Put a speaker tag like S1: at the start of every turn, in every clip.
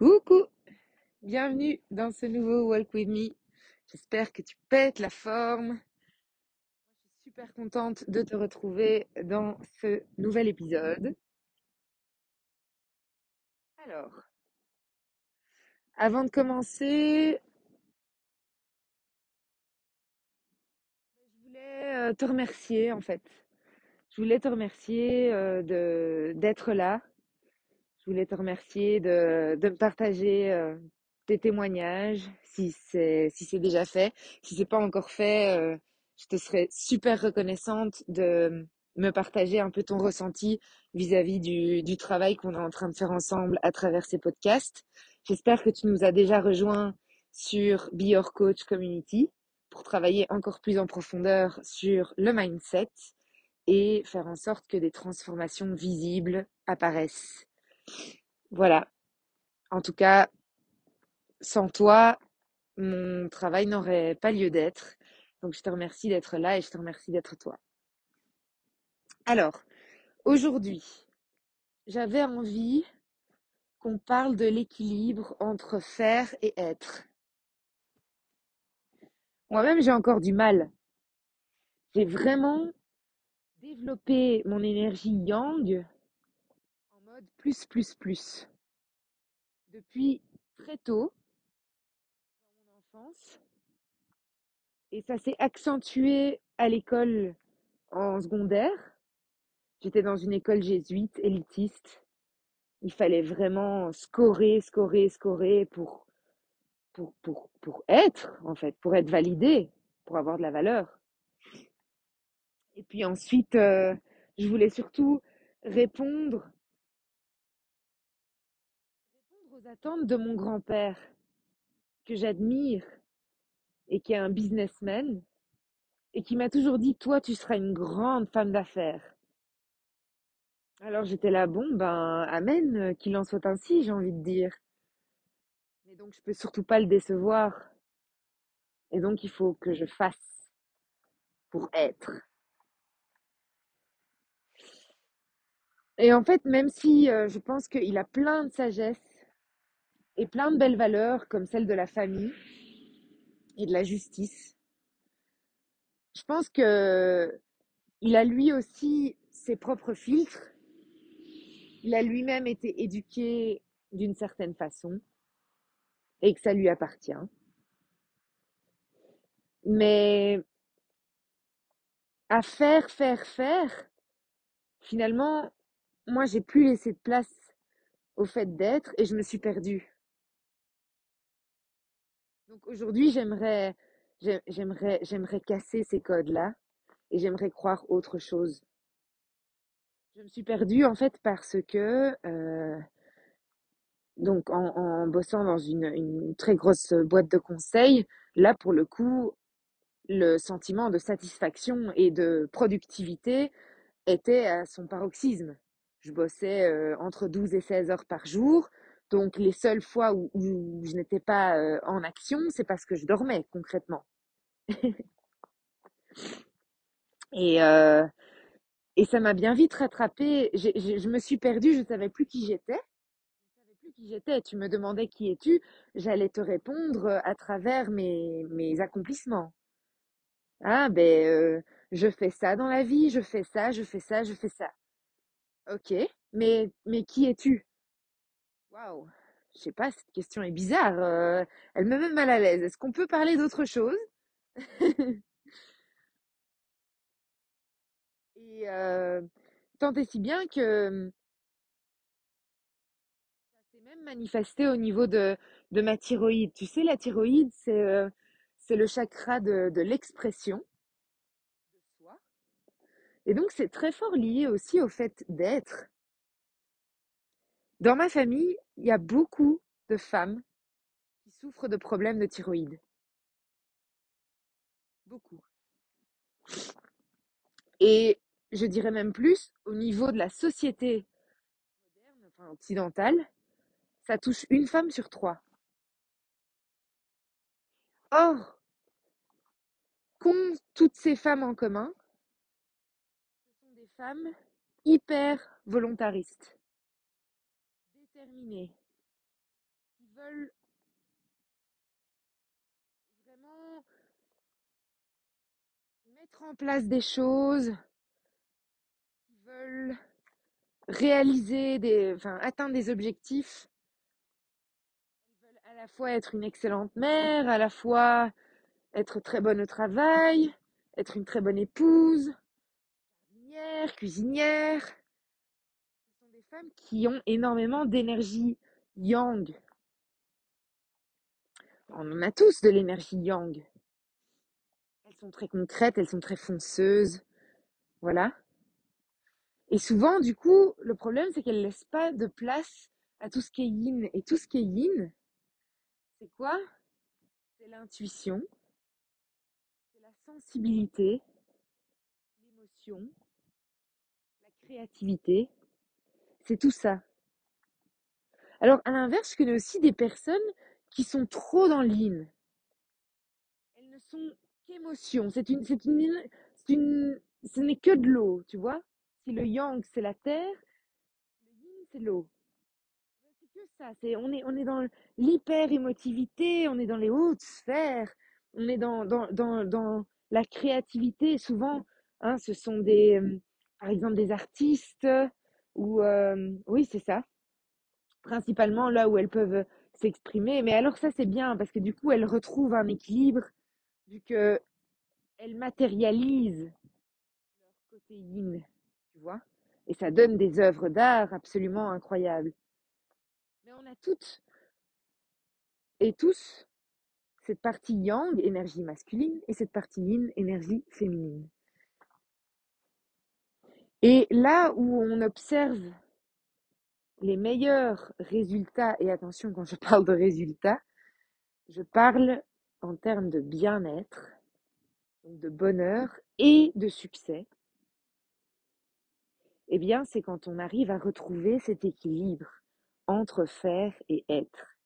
S1: Coucou, bienvenue dans ce nouveau Walk With Me. J'espère que tu pètes la forme. Je suis super contente de te retrouver dans ce nouvel épisode. Alors, avant de commencer, je voulais euh, te remercier en fait. Je voulais te remercier euh, d'être là. Je voulais te remercier de, de partager euh, tes témoignages, si c'est si c'est déjà fait. Si c'est pas encore fait, euh, je te serais super reconnaissante de me partager un peu ton ressenti vis-à-vis du, du travail qu'on est en train de faire ensemble à travers ces podcasts. J'espère que tu nous as déjà rejoints sur Be Your Coach Community pour travailler encore plus en profondeur sur le mindset et faire en sorte que des transformations visibles apparaissent. Voilà. En tout cas, sans toi, mon travail n'aurait pas lieu d'être. Donc, je te remercie d'être là et je te remercie d'être toi. Alors, aujourd'hui, j'avais envie qu'on parle de l'équilibre entre faire et être. Moi-même, j'ai encore du mal. J'ai vraiment développé mon énergie yang plus, plus, plus. Depuis très tôt, dans mon enfance. Et ça s'est accentué à l'école en secondaire. J'étais dans une école jésuite, élitiste. Il fallait vraiment scorer, scorer, scorer pour, pour, pour, pour être, en fait, pour être validé, pour avoir de la valeur. Et puis ensuite, euh, je voulais surtout répondre, attentes de mon grand-père, que j'admire et qui est un businessman, et qui m'a toujours dit, toi, tu seras une grande femme d'affaires. Alors j'étais là, bon, ben, amen, qu'il en soit ainsi, j'ai envie de dire. Mais donc, je peux surtout pas le décevoir. Et donc, il faut que je fasse pour être. Et en fait, même si euh, je pense qu'il a plein de sagesse et plein de belles valeurs, comme celle de la famille et de la justice, je pense que il a lui aussi ses propres filtres. Il a lui-même été éduqué d'une certaine façon et que ça lui appartient. Mais à faire, faire, faire, finalement, moi, j'ai plus laissé de place au fait d'être et je me suis perdue. Donc aujourd'hui, j'aimerais, j'ai- j'aimerais, j'aimerais casser ces codes-là et j'aimerais croire autre chose. Je me suis perdue en fait parce que, euh, en, bossant dans une, une très grosse boîte de conseil, là pour le coup, le sentiment de satisfaction et de productivité était à son paroxysme. Je bossais euh, entre 12 et 16 heures par jour. Donc les seules fois où, je n'étais pas euh, en action, c'est parce que je dormais concrètement. Et, euh, et ça m'a bien vite rattrapée. Je me suis perdue, je ne savais plus qui j'étais. Je ne savais plus qui j'étais. Tu me demandais qui es-tu, j'allais te répondre euh, à travers mes, accomplissements. Ah ben, je fais ça dans la vie, je fais ça, je fais ça, je fais ça. Ok, mais, mais qui es-tu? Waouh, je sais pas, cette question est bizarre. euh, elle me met mal à l'aise. Est-ce qu'on peut parler d'autre chose? Et euh, tant et si bien que ça s'est même manifesté au niveau de, ma thyroïde. Tu sais, la thyroïde, c'est euh, le chakra de, de l'expression. Et donc, c'est très fort lié aussi au fait d'être. Dans ma famille, il y a beaucoup de femmes qui souffrent de problèmes de thyroïde. Beaucoup. Et je dirais même plus, au niveau de la société moderne, enfin occidentale, ça touche une femme sur trois. Or, qu'ont toutes ces femmes en commun? Ce sont des femmes hyper volontaristes, déterminées, veulent vraiment mettre en place des choses, qui veulent réaliser des, enfin, atteindre des objectifs. Elles veulent à la fois être une excellente mère, à la fois être très bonne au travail, être une très bonne épouse, cuisinière, cuisinière. Femmes qui ont énormément d'énergie yang. On en a tous de l'énergie yang. Elles sont très concrètes, elles sont très fonceuses. Voilà. Et souvent, du coup, le problème, c'est qu'elles laissent pas de place à tout ce qui est yin. Et tout ce qui est yin, c'est quoi? C'est l'intuition, c'est la sensibilité, l'émotion, la créativité. C'est tout ça. Alors, à l'inverse, je connais aussi des personnes qui sont trop dans l'yin. Elles ne sont qu'émotion. C'est une, c'est une, c'est une, ce n'est que de l'eau, tu vois. Si le yang, c'est la terre, le yin, c'est l'eau. C'est que ça. C'est, on est, on est dans l'hyper émotivité, on est dans les hautes sphères, on est dans, dans, dans, dans la créativité. Souvent, hein, ce sont des, euh, par exemple, des artistes ou, oui, c'est ça. Principalement là où elles peuvent s'exprimer. Mais alors ça, c'est bien parce que du coup, elles retrouvent un équilibre vu que elles matérialisent leur côté yin, tu vois. Et ça donne des œuvres d'art absolument incroyables. Mais on a toutes et tous cette partie yang, énergie masculine, et cette partie yin, énergie féminine. Et là où on observe les meilleurs résultats, et attention quand je parle de résultats, je parle en termes de bien-être, de bonheur et de succès, eh bien, c'est quand on arrive à retrouver cet équilibre entre faire et être.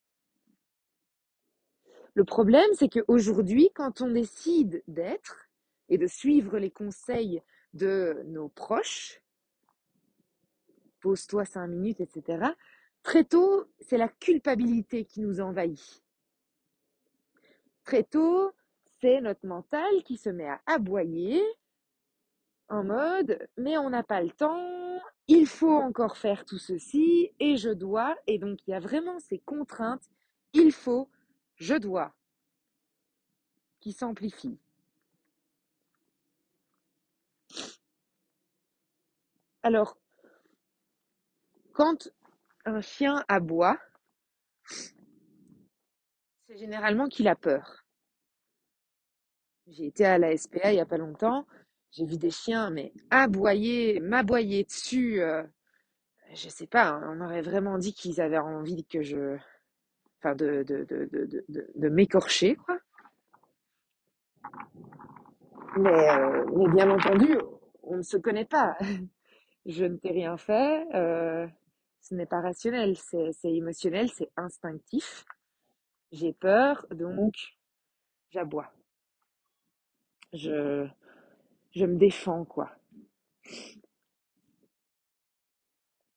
S1: Le problème, c'est qu'aujourd'hui, quand on décide d'être et de suivre les conseils de nos proches, pose-toi cinq minutes, etc., très tôt, c'est la culpabilité qui nous envahit. Très tôt, c'est notre mental qui se met à aboyer en mode mais on n'a pas le temps, il faut encore faire tout ceci et je dois et donc il y a vraiment ces contraintes, il faut, je dois qui s'amplifient. Alors quand un chien aboie, c'est généralement qu'il a peur. J'ai été à la SPA il y a pas longtemps, j'ai vu des chiens mais aboyer, m'aboyer dessus. euh, je sais pas, hein, on aurait vraiment dit qu'ils avaient envie que je, enfin de m'écorcher quoi. Euh, mais bien entendu, on ne se connaît pas. Je ne t'ai rien fait. euh, ce n'est pas rationnel, c'est émotionnel, c'est instinctif. J'ai peur, donc j'aboie. Je je me défends quoi.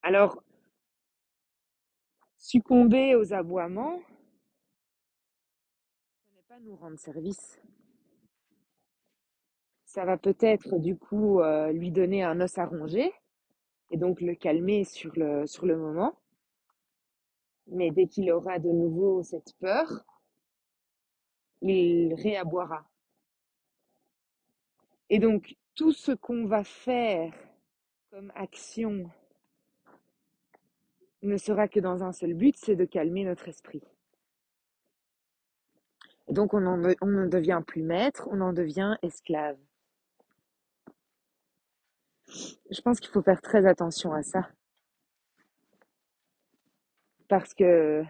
S1: Alors succomber aux aboiements, ce n'est pas nous rendre service. Ça va peut-être du coup euh, lui donner un os à ronger et donc le calmer sur le sur le moment. Mais dès qu'il aura de nouveau cette peur, il réaboiera. Et donc tout ce qu'on va faire comme action ne sera que dans un seul but, c'est de calmer notre esprit. Et donc on en, on ne devient plus maître, on en devient esclave. Je pense qu'il faut faire très attention à ça. Parce que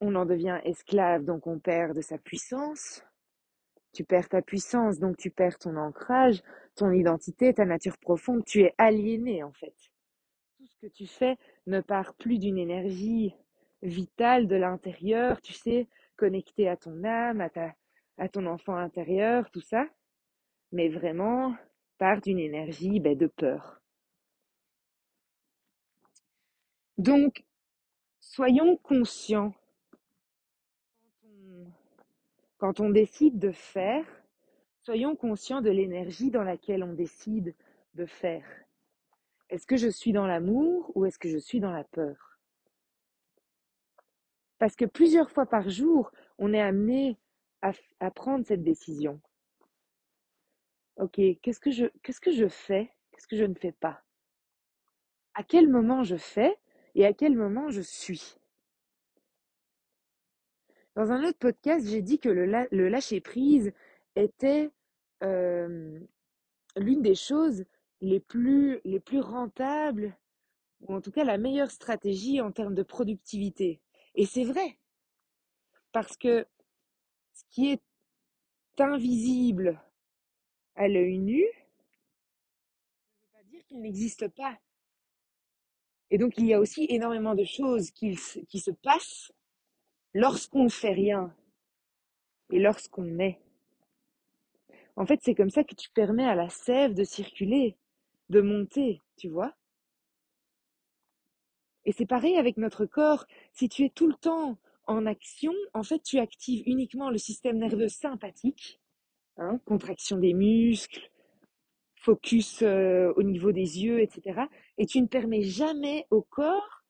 S1: on en devient esclave, donc on perd de sa puissance. Tu perds ta puissance, donc tu perds ton ancrage, ton identité, ta nature profonde. Tu es aliéné en fait. Tout ce que tu fais ne part plus d'une énergie vitale de l'intérieur, tu sais, connectée à ton âme, à, ta, à ton enfant intérieur, tout ça, mais vraiment part d'une énergie ben, de peur. Donc, soyons conscients quand on, décide de faire, soyons conscients de l'énergie dans laquelle on décide de faire. Est-ce que je suis dans l'amour ou est-ce que je suis dans la peur? Parce que plusieurs fois par jour, on est amené à prendre cette décision. Ok, qu'est-ce que je, fais? Qu'est-ce que je ne fais pas? À quel moment je fais et à quel moment je suis? Dans un autre podcast, j'ai dit que le, lâcher-prise était l'une des choses les plus rentables, ou en tout cas la meilleure stratégie en termes de productivité. Et c'est vrai, parce que ce qui est invisible à l'œil nu ne veut pas dire qu'il n'existe pas. Et donc il y a aussi énormément de choses qui, qui se passent lorsqu'on ne fait rien et lorsqu'on est. En fait, c'est comme ça que tu permets à la sève de circuler, de monter, tu vois. Et c'est pareil avec notre corps. Si tu es tout le temps en action, en fait, tu actives uniquement le système nerveux sympathique, hein, contraction des muscles, focus euh, au niveau des yeux, etc. Et tu ne permets jamais au corps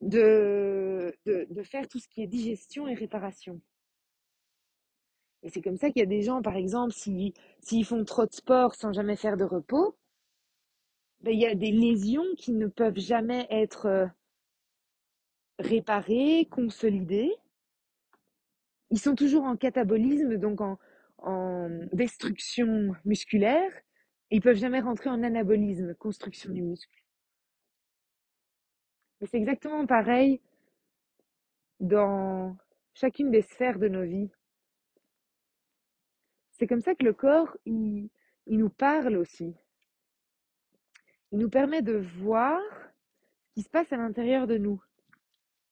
S1: de, faire tout ce qui est digestion et réparation. Et c'est comme ça qu'il y a des gens, par exemple, s'ils s'ils font trop de sport sans jamais faire de repos, ben, il y a des lésions qui ne peuvent jamais être euh, réparées, consolidées. Ils sont toujours en catabolisme, donc en, en destruction musculaire, et ils peuvent jamais rentrer en anabolisme, construction du muscle. Mais c'est exactement pareil dans chacune des sphères de nos vies. C'est comme ça que le corps, il, il nous parle aussi. Il nous permet de voir ce qui se passe à l'intérieur de nous.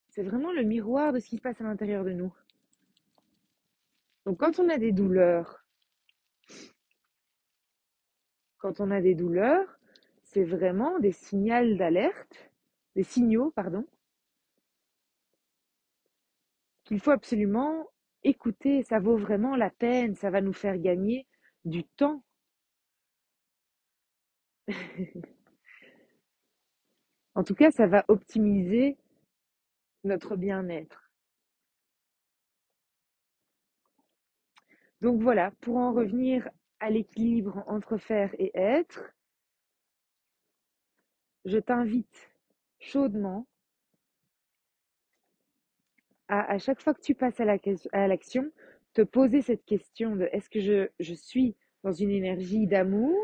S1: C'est vraiment le miroir de ce qui se passe à l'intérieur de nous. Donc quand on a des douleurs, quand on a des douleurs, c'est vraiment des signaux d'alerte, des signaux, pardon, qu'il faut absolument écouter. Ça vaut vraiment la peine, ça va nous faire gagner du temps. En tout cas, ça va optimiser notre bien-être. Donc voilà, pour en revenir à l'équilibre entre faire et être, je t'invite chaudement à, à chaque fois que tu passes à l'action, te poser cette question de est-ce que je, je suis dans une énergie d'amour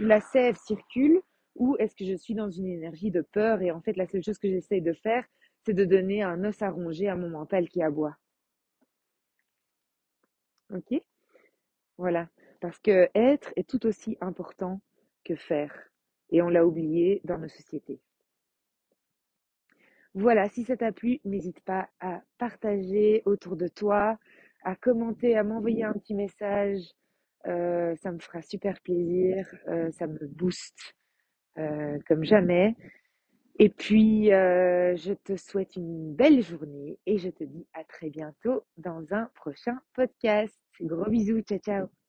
S1: la sève circule ou est-ce que je suis dans une énergie de peur et en fait la seule chose que j'essaie de faire, c'est de donner un os à ronger à mon mental qui aboie. Ok Voilà. Parce que être est tout aussi important que faire. Et on l'a oublié dans nos sociétés. Voilà, si ça t'a plu, n'hésite pas à partager autour de toi, à commenter, à m'envoyer un petit message euh, ça me fera super plaisir, euh, ça me booste euh, comme jamais. Et puis, je te souhaite une belle journée et je te dis à très bientôt dans un prochain podcast. Gros bisous, ciao ciao